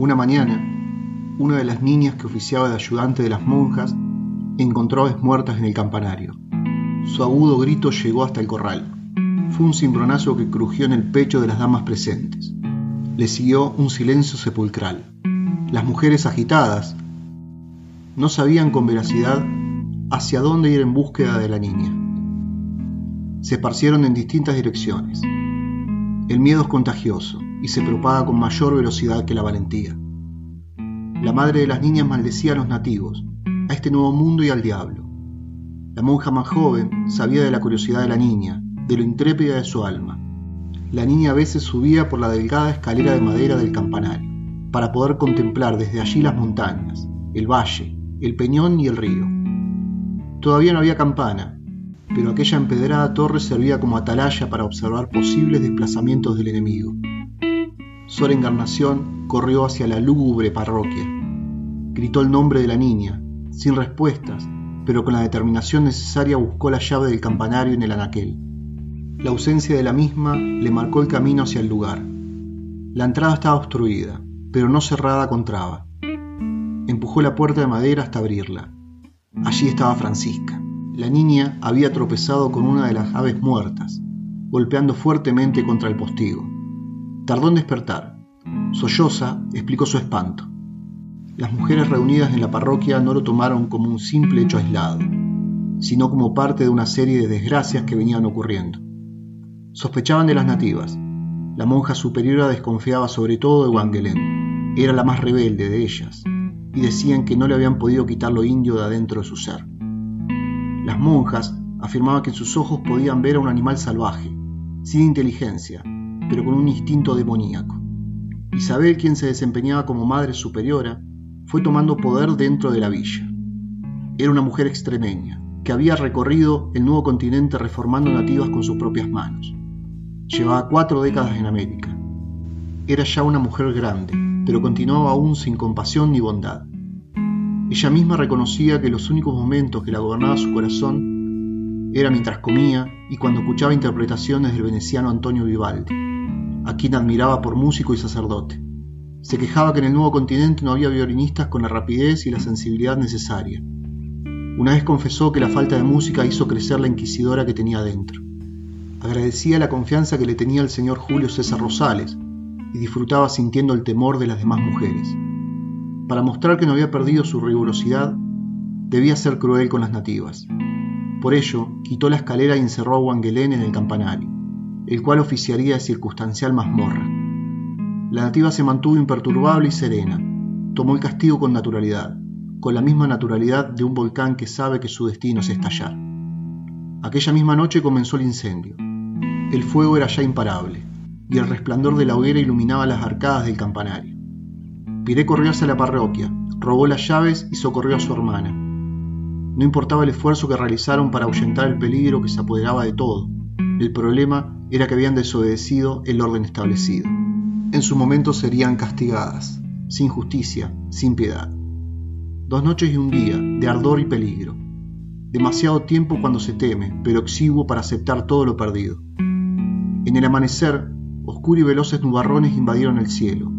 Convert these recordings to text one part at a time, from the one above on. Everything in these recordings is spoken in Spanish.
Una mañana, una de las niñas que oficiaba de ayudante de las monjas encontró aves muertas en el campanario. Su agudo grito llegó hasta el corral. Fue un cimbronazo que crujió en el pecho de las damas presentes. Le siguió un silencio sepulcral. Las mujeres agitadas no sabían con veracidad hacia dónde ir en búsqueda de la niña. Se esparcieron en distintas direcciones. El miedo es contagioso y se propaga con mayor velocidad que la valentía. La madre de las niñas maldecía a los nativos, a este nuevo mundo y al diablo. La monja más joven sabía de la curiosidad de la niña, de lo intrépida de su alma. La niña a veces subía por la delgada escalera de madera del campanario, para poder contemplar desde allí las montañas, el valle, el peñón y el río. Todavía no había campana, pero aquella empedrada torre servía como atalaya para observar posibles desplazamientos del enemigo. Sor Encarnación corrió hacia la lúgubre parroquia. Gritó el nombre de la niña, sin respuestas, pero con la determinación necesaria buscó la llave del campanario en el anaquel. La ausencia de la misma le marcó el camino hacia el lugar. La entrada estaba obstruida, pero no cerrada con traba. Empujó la puerta de madera hasta abrirla. Allí estaba Francisca. La niña había tropezado con una de las aves muertas, golpeando fuertemente contra el postigo. Tardó en despertar. Solloza explicó su espanto. Las mujeres reunidas en la parroquia no lo tomaron como un simple hecho aislado, sino como parte de una serie de desgracias que venían ocurriendo. Sospechaban de las nativas. La monja superiora desconfiaba sobre todo de Wangelén. Era la más rebelde de ellas, y decían que no le habían podido quitar lo indio de adentro de su ser. Las monjas afirmaban que en sus ojos podían ver a un animal salvaje, sin inteligencia, pero con un instinto demoníaco. Isabel, quien se desempeñaba como madre superiora, fue tomando poder dentro de la villa. Era una mujer extremeña, que había recorrido el nuevo continente reformando nativas con sus propias manos. Llevaba cuatro décadas en América. Era ya una mujer grande, pero continuaba aún sin compasión ni bondad. Ella misma reconocía que los únicos momentos que la gobernaba su corazón era mientras comía y cuando escuchaba interpretaciones del veneciano Antonio Vivaldi, a quien admiraba por músico y sacerdote. Se quejaba que en el nuevo continente no había violinistas con la rapidez y la sensibilidad necesaria. Una vez confesó que la falta de música hizo crecer la inquisidora que tenía dentro. Agradecía la confianza que le tenía el señor Julio César Rosales y disfrutaba sintiendo el temor de las demás mujeres. Para mostrar que no había perdido su rigurosidad, debía ser cruel con las nativas. Por ello, quitó la escalera y encerró a Wangelén en el campanario, el cual oficiaría de circunstancial mazmorra. La nativa se mantuvo imperturbable y serena, tomó el castigo con naturalidad, con la misma naturalidad de un volcán que sabe que su destino es estallar. Aquella misma noche comenzó el incendio. El fuego era ya imparable, y el resplandor de la hoguera iluminaba las arcadas del campanario. Piré corrió hacia la parroquia, robó las llaves y socorrió a su hermana. No importaba el esfuerzo que realizaron para ahuyentar el peligro que se apoderaba de todo. El problema era que habían desobedecido el orden establecido. En su momento serían castigadas, sin justicia, sin piedad. Dos noches y un día, de ardor y peligro. Demasiado tiempo cuando se teme, pero exiguo para aceptar todo lo perdido. En el amanecer, oscuros y veloces nubarrones invadieron el cielo.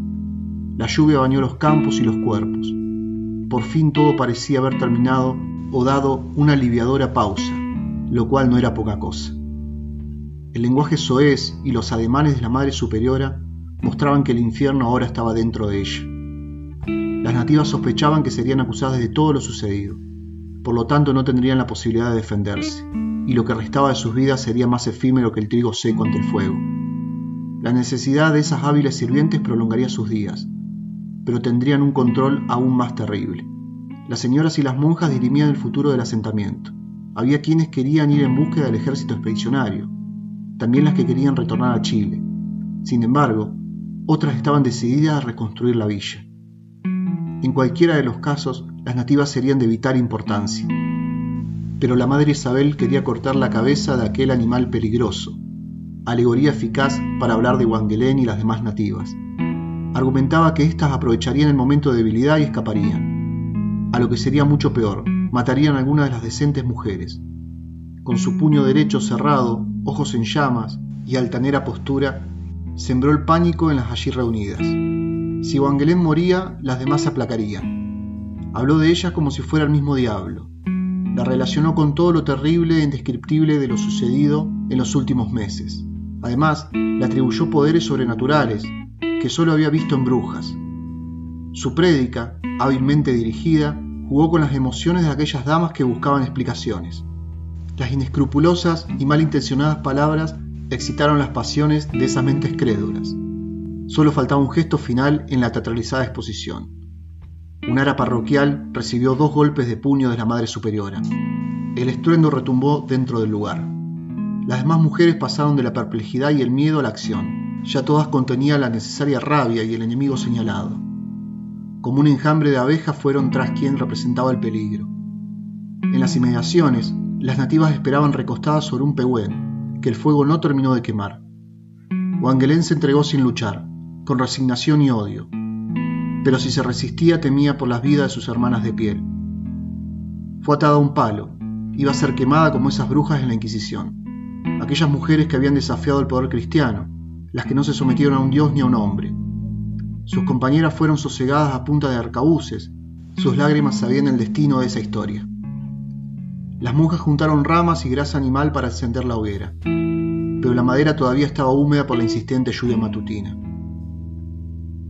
La lluvia bañó los campos y los cuerpos. Por fin todo parecía haber terminado o dado una aliviadora pausa, lo cual no era poca cosa. El lenguaje soez y los ademanes de la Madre Superiora mostraban que el infierno ahora estaba dentro de ella. Las nativas sospechaban que serían acusadas de todo lo sucedido, por lo tanto no tendrían la posibilidad de defenderse y lo que restaba de sus vidas sería más efímero que el trigo seco ante el fuego. La necesidad de esas hábiles sirvientes prolongaría sus días, pero tendrían un control aún más terrible. Las señoras y las monjas dirimían el futuro del asentamiento. Había quienes querían ir en búsqueda del ejército expedicionario, también las que querían retornar a Chile. Sin embargo, otras estaban decididas a reconstruir la villa. En cualquiera de los casos, las nativas serían de vital importancia pero la madre Isabel quería cortar la cabeza de aquel animal peligroso, alegoría eficaz para hablar de Wangelén y las demás nativas. Argumentaba que éstas aprovecharían el momento de debilidad y escaparían. A lo que sería mucho peor, matarían a algunas de las decentes mujeres. Con su puño derecho cerrado, ojos en llamas y altanera postura, sembró el pánico en las allí reunidas. Si Wangelén moría, las demás se aplacarían. Habló de ella como si fuera el mismo diablo. La relacionó con todo lo terrible e indescriptible de lo sucedido en los últimos meses. Además, le atribuyó poderes sobrenaturales que solo había visto en brujas. Su prédica, hábilmente dirigida, jugó con las emociones de aquellas damas que buscaban explicaciones. Las inescrupulosas y malintencionadas palabras excitaron las pasiones de esas mentes crédulas. Solo faltaba un gesto final en la teatralizada exposición. Un ara parroquial recibió dos golpes de puño de la Madre Superiora. El estruendo retumbó dentro del lugar. Las demás mujeres pasaron de la perplejidad y el miedo a la acción. Ya todas contenían la necesaria rabia y el enemigo señalado. Como un enjambre de abejas fueron tras quien representaba el peligro. En las inmediaciones, las nativas esperaban recostadas sobre un pehuen, que el fuego no terminó de quemar. Wangelén se entregó sin luchar, con resignación y odio, pero si se resistía temía por las vidas de sus hermanas de piel. Fue atada a un palo, iba a ser quemada como esas brujas en la Inquisición, aquellas mujeres que habían desafiado el poder cristiano, las que no se sometieron a un dios ni a un hombre. Sus compañeras fueron sosegadas a punta de arcabuces, sus lágrimas sabían el destino de esa historia. Las monjas juntaron ramas y grasa animal para encender la hoguera, pero la madera todavía estaba húmeda por la insistente lluvia matutina.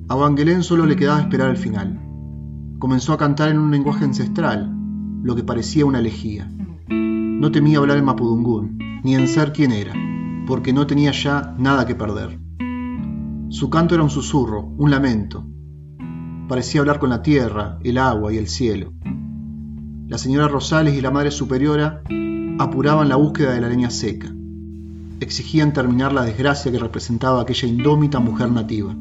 A Wangelén solo le quedaba esperar el final. Comenzó a cantar en un lenguaje ancestral, lo que parecía una elegía. No temía hablar en mapudungún, ni en ser quien era, porque no tenía ya nada que perder. Su canto era un susurro, un lamento. Parecía hablar con la tierra, el agua y el cielo la señora Rosales y la Madre Superiora apuraban la búsqueda de la leña seca. Exigían terminar la desgracia que representaba aquella indómita mujer nativa.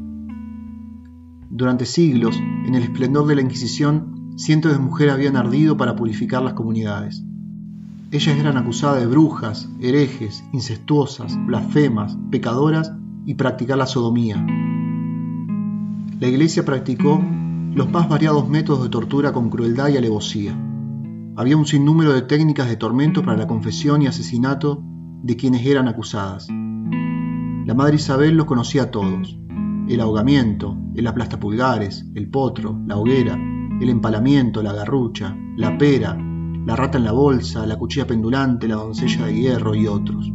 Durante siglos, en el esplendor de la Inquisición, cientos de mujeres habían ardido para purificar las comunidades. Ellas eran acusadas de brujas, herejes, incestuosas, blasfemas, pecadoras y practicar la sodomía. La Iglesia practicó los más variados métodos de tortura con crueldad y alevosía. Había un sinnúmero de técnicas de tormento para la confesión y asesinato de quienes eran acusadas. La madre Isabel los conocía a todos. El ahogamiento, el aplastapulgares, el potro, la hoguera, el empalamiento, la garrucha, la pera, la rata en la bolsa, la cuchilla pendulante, la doncella de hierro y otros.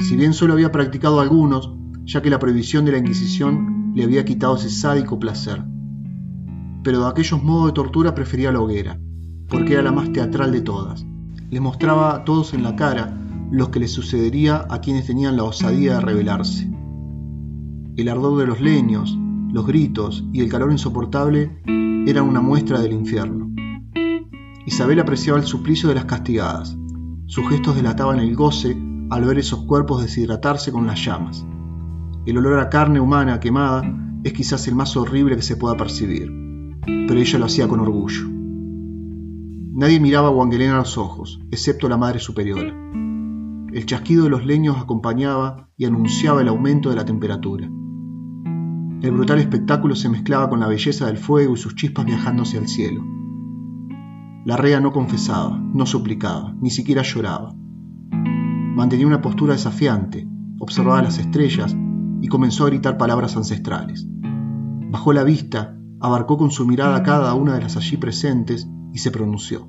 Si bien solo había practicado algunos, ya que la prohibición de la Inquisición le había quitado ese sádico placer. Pero de aquellos modos de tortura prefería la hoguera, porque era la más teatral de todas. Le mostraba a todos en la cara lo que les sucedería a quienes tenían la osadía de rebelarse. El ardor de los leños, los gritos y el calor insoportable eran una muestra del infierno. Isabel apreciaba el suplicio de las castigadas. Sus gestos delataban el goce al ver esos cuerpos deshidratarse con las llamas. El olor a carne humana quemada es quizás el más horrible que se pueda percibir, pero ella lo hacía con orgullo. Nadie miraba a Wangelén a los ojos, excepto la Madre Superiora. El chasquido de los leños acompañaba y anunciaba el aumento de la temperatura. El brutal espectáculo se mezclaba con la belleza del fuego y sus chispas viajando hacia el cielo. La rea no confesaba, no suplicaba, ni siquiera lloraba. Mantenía una postura desafiante, observaba las estrellas y comenzó a gritar palabras ancestrales. Bajó la vista, abarcó con su mirada cada una de las allí presentes y se pronunció.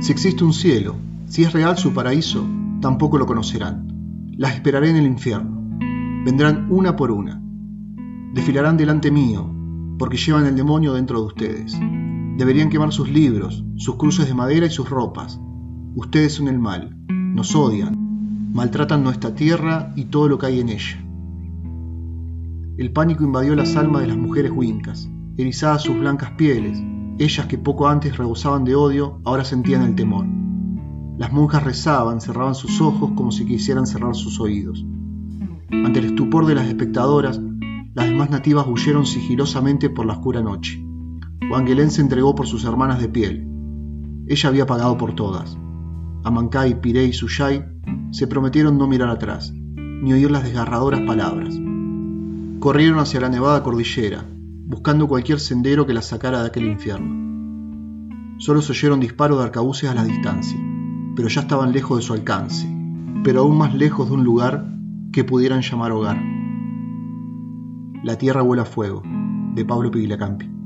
Si existe un cielo, si es real su paraíso, tampoco lo conocerán. Las esperaré en el infierno. Vendrán una por una. Desfilarán delante mío, porque llevan el demonio dentro de ustedes. Deberían quemar sus libros, sus cruces de madera y sus ropas. Ustedes son el mal, nos odian, maltratan nuestra tierra y todo lo que hay en ella. El pánico invadió las almas de las mujeres huincas, erizadas sus blancas pieles, ellas que poco antes rebosaban de odio, ahora sentían el temor. Las monjas rezaban, cerraban sus ojos como si quisieran cerrar sus oídos. Ante el estupor de las espectadoras, las demás nativas huyeron sigilosamente por la oscura noche. Wangelén se entregó por sus hermanas de piel. Ella había pagado por todas. Amancay, Piré y Suyay se prometieron no mirar atrás, ni oír las desgarradoras palabras. Corrieron hacia la nevada cordillera, buscando cualquier sendero que la sacara de aquel infierno. Solo se oyeron disparos de arcabuces a la distancia, pero ya estaban lejos de su alcance, pero aún más lejos de un lugar que pudieran llamar hogar. La tierra vuela a fuego, de Pablo Piglacampi.